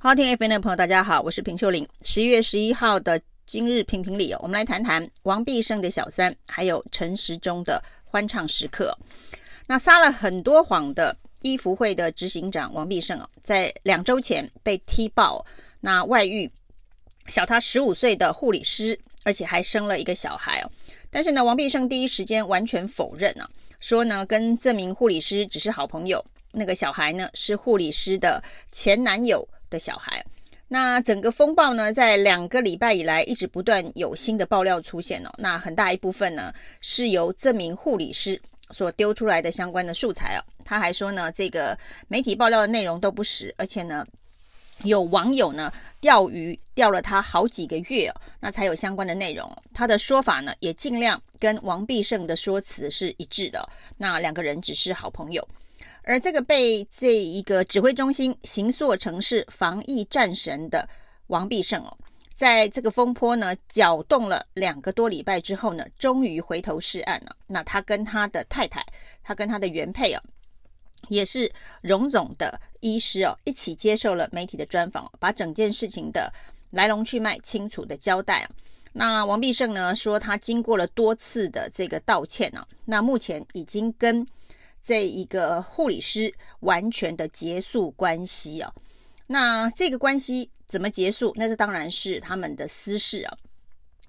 好听 FM 的朋友，大家好，我是平秀玲。十一月十一号的今日评评理哦，我们来谈谈王必胜的小三，还有陈时中的欢唱时刻。那撒了很多谎的一福会的执行长王必胜哦，在两周前被踢爆，那外遇小他十五岁的护理师，而且还生了一个小孩哦。但是呢，王必胜第一时间完全否认啊，说呢跟这名护理师只是好朋友。那个小孩呢，是护理师的前男友的小孩。那整个风暴呢，在两个礼拜以来一直不断有新的爆料出现哦。那很大一部分呢，是由这名护理师所丢出来的相关的素材哦。他还说呢，这个媒体爆料的内容都不实，而且呢，有网友呢钓鱼钓了他好几个月哦，那才有相关的内容。他的说法呢，也尽量跟王必胜的说辞是一致的。那两个人只是好朋友。而这个被这一个指挥中心形塑成是防疫战神的王必胜哦，在这个风波呢搅动了两个多礼拜之后呢，终于回头是岸了。那他跟他的太太，他跟他的原配哦，也是荣总的医师哦，一起接受了媒体的专访，把整件事情的来龙去脉清楚的交代啊。那王必胜呢说，他经过了多次的这个道歉呢，那目前已经跟。这一个护理师完全的结束关系啊，那这个关系怎么结束？那这当然是他们的私事啊。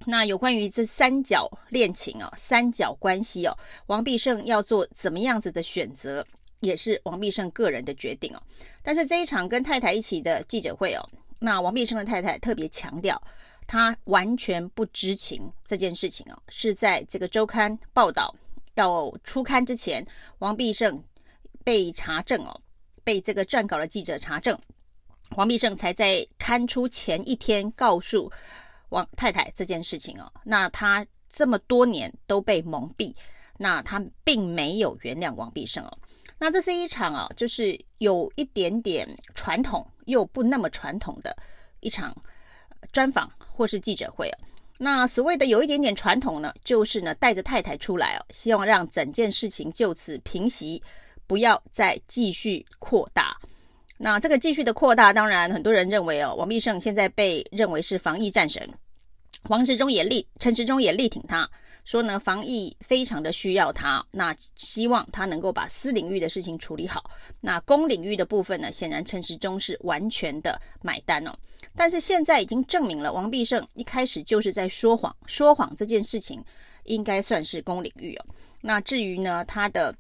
那有关于这三角恋情啊，三角关系哦，王必胜要做怎么样子的选择，也是王必胜个人的决定哦。但是这一场跟太太一起的记者会哦，那王必胜的太太特别强调，他完全不知情这件事情哦，是在这个周刊报道。要出刊之前，王必胜被查证哦，被这个撰稿的记者查证，王必胜才在刊出前一天告诉王太太这件事情哦。那他这么多年都被蒙蔽，那他并没有原谅王必胜哦。那这是一场啊，就是有一点点传统又不那么传统的一场专访或是记者会哦。那所谓的有一点点传统呢，就是呢带着太太出来哦，希望让整件事情就此平息，不要再继续扩大。那这个继续的扩大，当然很多人认为哦，王必胜现在被认为是防疫战神，黄时中也力，陈时中也力挺他。说呢，防疫非常的需要他，那希望他能够把私领域的事情处理好。那公领域的部分呢，显然陈时中是完全的买单哦。但是现在已经证明了，王必胜一开始就是在说谎，说谎这件事情应该算是公领域哦。那至于呢，他的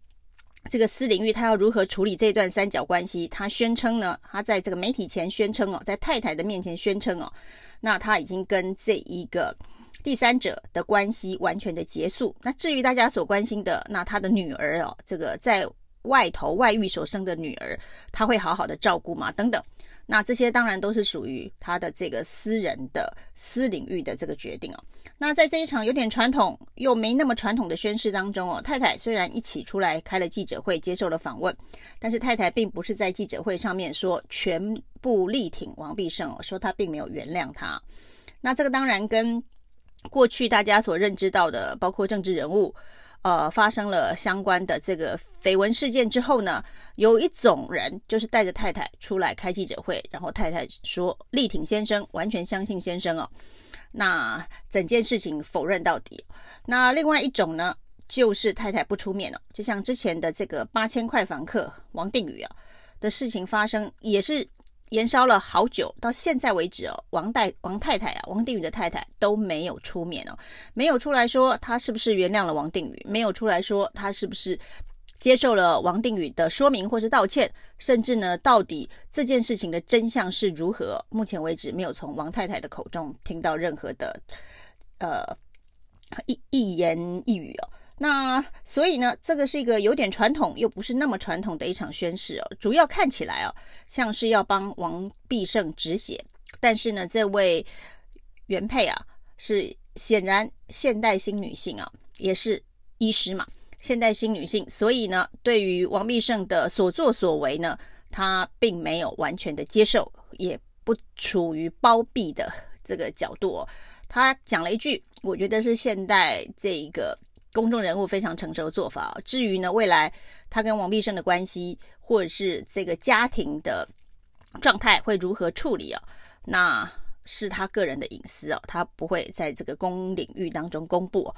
这个私领域，他要如何处理这段三角关系？他宣称呢，他在这个媒体前宣称哦，在太太的面前宣称哦，那他已经跟这一个。第三者的关系完全的结束。那至于大家所关心的，那他的女儿哦，这个在外头外遇所生的女儿，他会好好的照顾吗？等等，那这些当然都是属于他的这个私人的私领域的这个决定哦。那在这一场有点传统又没那么传统的宣誓当中哦，太太虽然一起出来开了记者会，接受了访问，但是太太并不是在记者会上面说全部力挺王必胜哦，说他并没有原谅他。那这个当然跟过去大家所认知到的，包括政治人物，呃，发生了相关的这个绯闻事件之后呢，有一种人就是带着太太出来开记者会，然后太太说力挺先生，完全相信先生哦。那整件事情否认到底。那另外一种呢，就是太太不出面了，就像之前的这个八千块房客王定宇啊的事情发生，也是。延烧了好久，到现在为止哦，王代王太太啊，王定宇的太太都没有出面哦，没有出来说他是不是原谅了王定宇，没有出来说他是不是接受了王定宇的说明或是道歉，甚至呢，到底这件事情的真相是如何？目前为止没有从王太太的口中听到任何的呃一一言一语哦。那所以呢，这个是一个有点传统又不是那么传统的一场宣誓哦。主要看起来哦，像是要帮王必胜止血，但是呢，这位原配啊是显然现代新女性啊，也是医师嘛，现代新女性，所以呢，对于王必胜的所作所为呢，她并没有完全的接受，也不处于包庇的这个角度哦。她讲了一句，我觉得是现代这一个。公众人物非常成熟的做法。至于呢，未来他跟王必胜的关系，或者是这个家庭的状态会如何处理哦？那是他个人的隐私哦，他不会在这个公领域当中公布。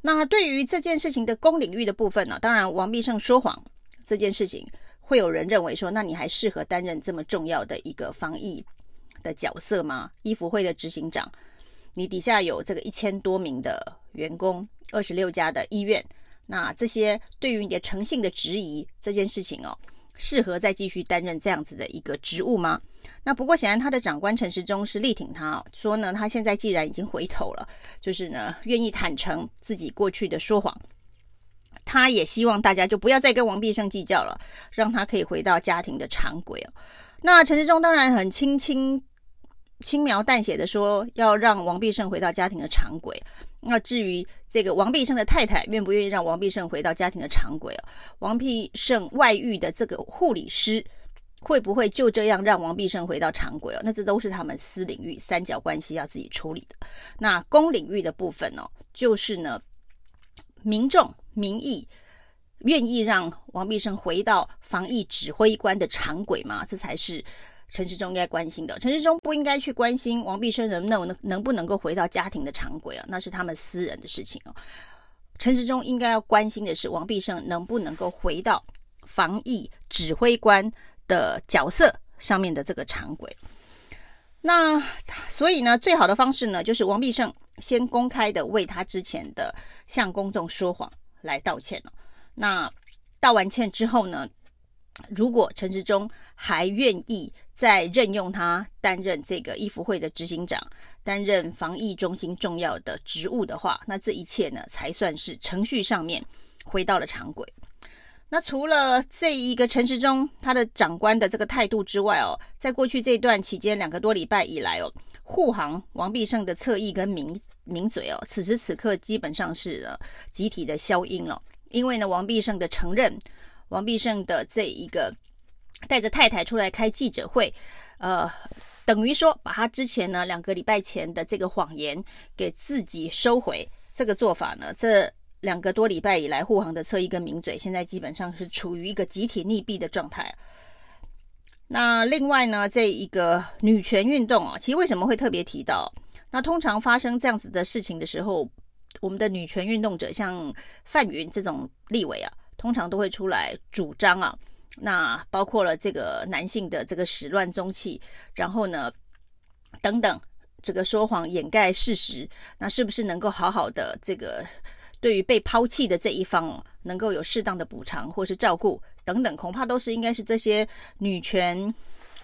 那对于这件事情的公领域的部分呢，当然王必胜说谎这件事情，会有人认为说，那你还适合担任这么重要的一个防疫的角色吗？医福会的执行长，你底下有这个一千多名的员工，二十六家的医院，那这些对于你的诚信的质疑这件事情哦，适合再继续担任这样子的一个职务吗？那不过显然他的长官陈时中是力挺他哦，说呢，他现在既然已经回头了，就是呢愿意坦诚自己过去的说谎，他也希望大家就不要再跟王必胜计较了，让他可以回到家庭的常轨哦。那陈世忠当然很轻轻轻描淡写的说要让王必胜回到家庭的常轨。那至于这个王必胜的太太愿不愿意让王必胜回到家庭的常轨哦，王必胜外遇的这个护理师。会不会就这样让王必胜回到常轨哦？那这都是他们私领域三角关系要自己处理的。那公领域的部分哦，就是呢，民众民意愿意让王必胜回到防疫指挥官的常轨吗？这才是陈世忠应该关心的。陈世忠不应该去关心王必胜能不能能不能够回到家庭的常轨啊，那是他们私人的事情哦。陈世忠应该要关心的是王必胜能不能够回到防疫指挥官的角色上面的这个常轨，那所以呢，最好的方式呢，就是王必胜先公开的为他之前的向公众说谎来道歉了。那道完歉之后呢，如果陈时中还愿意再任用他担任这个医福会的执行长，担任防疫中心重要的职务的话，那这一切呢，才算是程序上面回到了常轨。那除了这一个陈时中他的长官的这个态度之外哦，在过去这段期间两个多礼拜以来哦，护航王必胜的侧翼跟名名嘴哦，此时此刻基本上是了集体的消音了，因为呢，王必胜的承认，王必胜的这一个带着太太出来开记者会，呃，等于说把他之前呢两个礼拜前的这个谎言给自己收回，这个做法呢，这。两个多礼拜以来，护航的侧翼跟名嘴现在基本上是处于一个集体溺毙的状态。那另外呢，这一个女权运动啊，其实为什么会特别提到？那通常发生这样子的事情的时候，我们的女权运动者像范云这种立委啊，通常都会出来主张啊。那包括了这个男性的这个始乱终弃，然后呢，等等，这个说谎掩盖事实，那是不是能够好好的这个？对于被抛弃的这一方，能够有适当的补偿或是照顾等等，恐怕都是应该是这些女权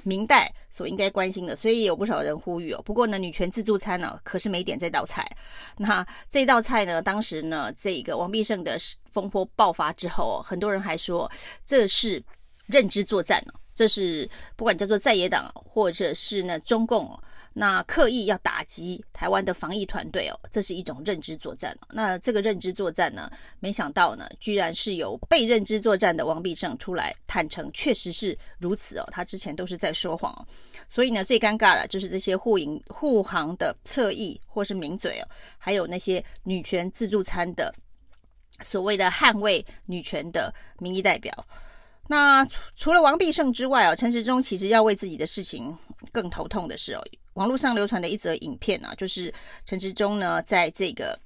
明代所应该关心的。所以也有不少人呼吁哦。不过呢，女权自助餐呢，可是没点这道菜。那这道菜呢，当时呢，这个王必胜的风波爆发之后，很多人还说这是认知作战呢，这是不管叫做在野党或者是呢中共。那刻意要打击台湾的防疫团队哦，这是一种认知作战。那这个认知作战呢，没想到呢，居然是由被认知作战的王必胜出来坦诚，确实是如此哦。他之前都是在说谎哦。所以呢，最尴尬的就是这些护营护航的侧翼或是名嘴哦，还有那些女权自助餐的所谓的捍卫女权的民意代表。那除了王必胜之外哦，陈时中其实要为自己的事情更头痛的是哦。网络上流传的一则影片呢、啊，就是陈时中呢，在这个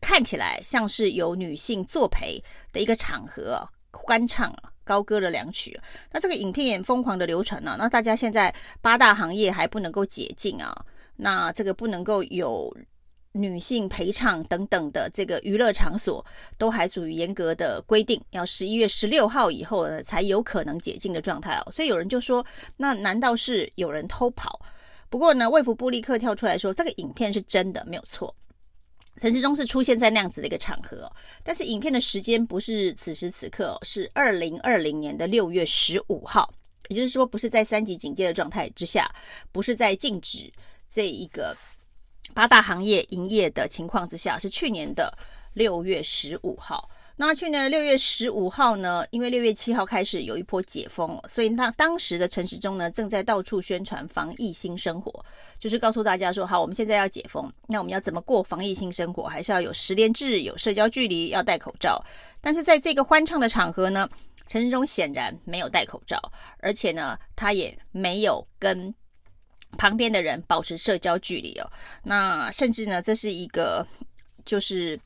看起来像是有女性作陪的一个场合、啊，欢唱高歌了两曲。那这个影片也疯狂的流传了、啊。那大家现在八大行业还不能够解禁啊，那这个不能够有女性陪唱等等的这个娱乐场所，都还属于严格的规定，要十一月十六号以后呢才有可能解禁的状态哦。所以有人就说，那难道是有人偷跑？不过呢，卫福部立刻跳出来说，这个影片是真的，没有错。陈时中是出现在那样子的一个场合，但是影片的时间不是此时此刻，是二零二零年的六月十五号，也就是说，不是在三级警戒的状态之下，不是在禁止这一个八大行业营业的情况之下，是去年的六月十五号。那去年六月十五号呢，因为六月七号开始有一波解封，所以那当时的陈时中呢，正在到处宣传防疫新生活，就是告诉大家说，好，我们现在要解封，那我们要怎么过防疫新生活？还是要有十连制，有社交距离，要戴口罩。但是在这个欢唱的场合呢，陈时中显然没有戴口罩，而且呢，他也没有跟旁边的人保持社交距离哦。那甚至呢，这是一个就是。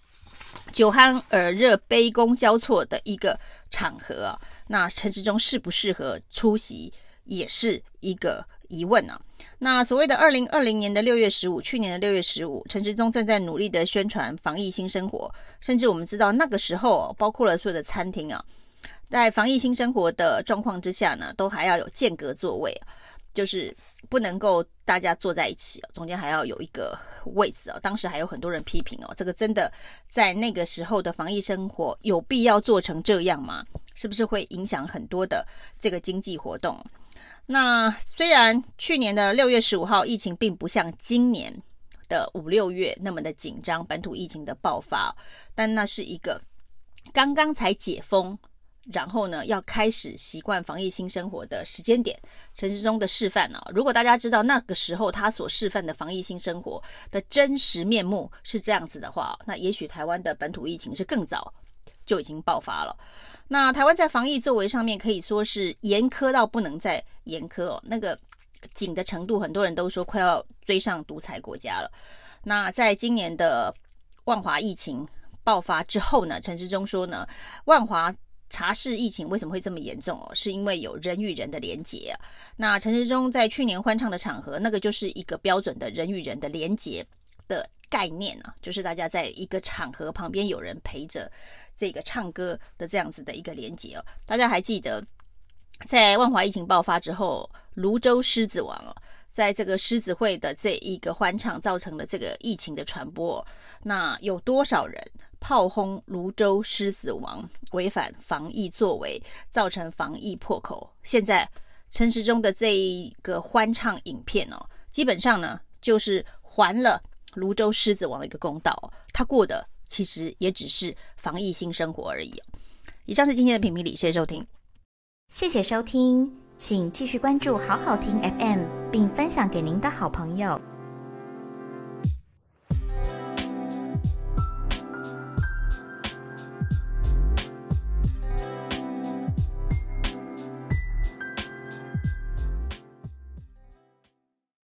酒酣耳热、杯弓交错的一个场合啊，那陈时中适不适合出席也是一个疑问啊。那所谓的二零二零年的六月十五，去年的六月十五，陈时中正在努力的宣传防疫新生活，甚至我们知道那个时候，包括了所有的餐厅啊，在防疫新生活的状况之下呢，都还要有间隔座位，就是。不能够大家坐在一起哦，中间还要有一个位置哦。当时还有很多人批评哦，这个真的在那个时候的防疫生活有必要做成这样吗？是不是会影响很多的这个经济活动？那虽然去年的六月十五号疫情并不像今年的五六月那么的紧张，本土疫情的爆发，但那是一个刚刚才解封。然后呢，要开始习惯防疫新生活的时间点，陈时中的示范呢、如果大家知道那个时候他所示范的防疫新生活的真实面目是这样子的话，那也许台湾的本土疫情是更早就已经爆发了。那台湾在防疫作为上面可以说是严苛到不能再严苛哦，那个紧的程度，很多人都说快要追上独裁国家了。那在今年的万华疫情爆发之后呢，陈时中说呢，万华。茶室疫情为什么会这么严重哦？是因为有人与人的连结啊。那陈时中在去年欢唱的场合，那个就是一个标准的人与人的连结的概念啊，就是大家在一个场合旁边有人陪着这个唱歌的这样子的一个连结哦。大家还记得，在万华疫情爆发之后，泸州狮子王哦，在这个狮子会的这一个欢唱造成了这个疫情的传播，那有多少人？炮轰芦洲狮子王违反防疫作为，造成防疫破口。现在陈时中的这一个欢唱影片哦，基本上呢就是还了芦洲狮子王一个公道。他过的其实也只是防疫新生活而已。以上是今天的评评理，谢谢收听，谢谢收听，请继续关注好好听 FM，并分享给您的好朋友。